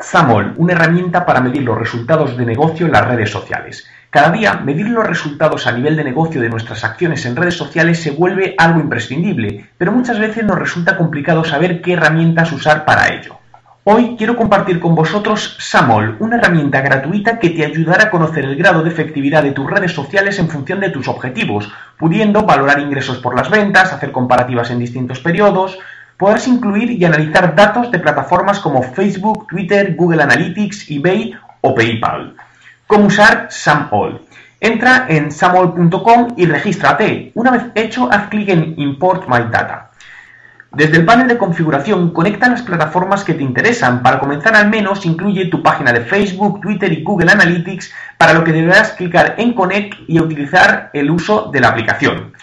Samol, una herramienta para medir los resultados de negocio en las redes sociales. Cada día, medir los resultados a nivel de negocio de nuestras acciones en redes sociales se vuelve algo imprescindible, pero muchas veces nos resulta complicado saber qué herramientas usar para ello. Hoy quiero compartir con vosotros Samol, una herramienta gratuita que te ayudará a conocer el grado de efectividad de tus redes sociales en función de tus objetivos, pudiendo valorar ingresos por las ventas, hacer comparativas en distintos periodos, podrás incluir y analizar datos de plataformas como Facebook, Twitter, Google Analytics, eBay o PayPal. ¿Cómo usar SamAll? Entra en samall.com y regístrate. Una vez hecho, haz clic en Import My Data. Desde el panel de configuración, conecta las plataformas que te interesan. Para comenzar al menos, incluye tu página de Facebook, Twitter y Google Analytics, para lo que deberás clicar en Connect y utilizar el uso de la aplicación.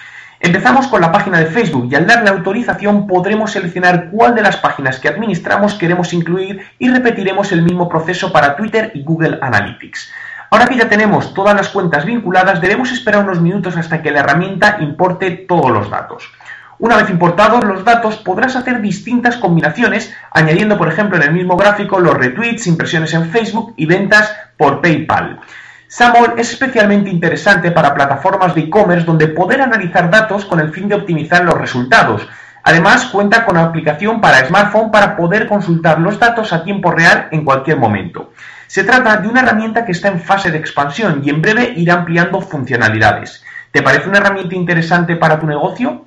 Empezamos con la página de Facebook y al darle autorización podremos seleccionar cuál de las páginas que administramos queremos incluir y repetiremos el mismo proceso para Twitter y Google Analytics. Ahora que ya tenemos todas las cuentas vinculadas, debemos esperar unos minutos hasta que la herramienta importe todos los datos. Una vez importados los datos, podrás hacer distintas combinaciones, añadiendo, por ejemplo, en el mismo gráfico los retweets, impresiones en Facebook y ventas por PayPal. SAMOL es especialmente interesante para plataformas de e-commerce donde poder analizar datos con el fin de optimizar los resultados. Además, cuenta con aplicación para smartphone para poder consultar los datos a tiempo real en cualquier momento. Se trata de una herramienta que está en fase de expansión y en breve irá ampliando funcionalidades. ¿Te parece una herramienta interesante para tu negocio?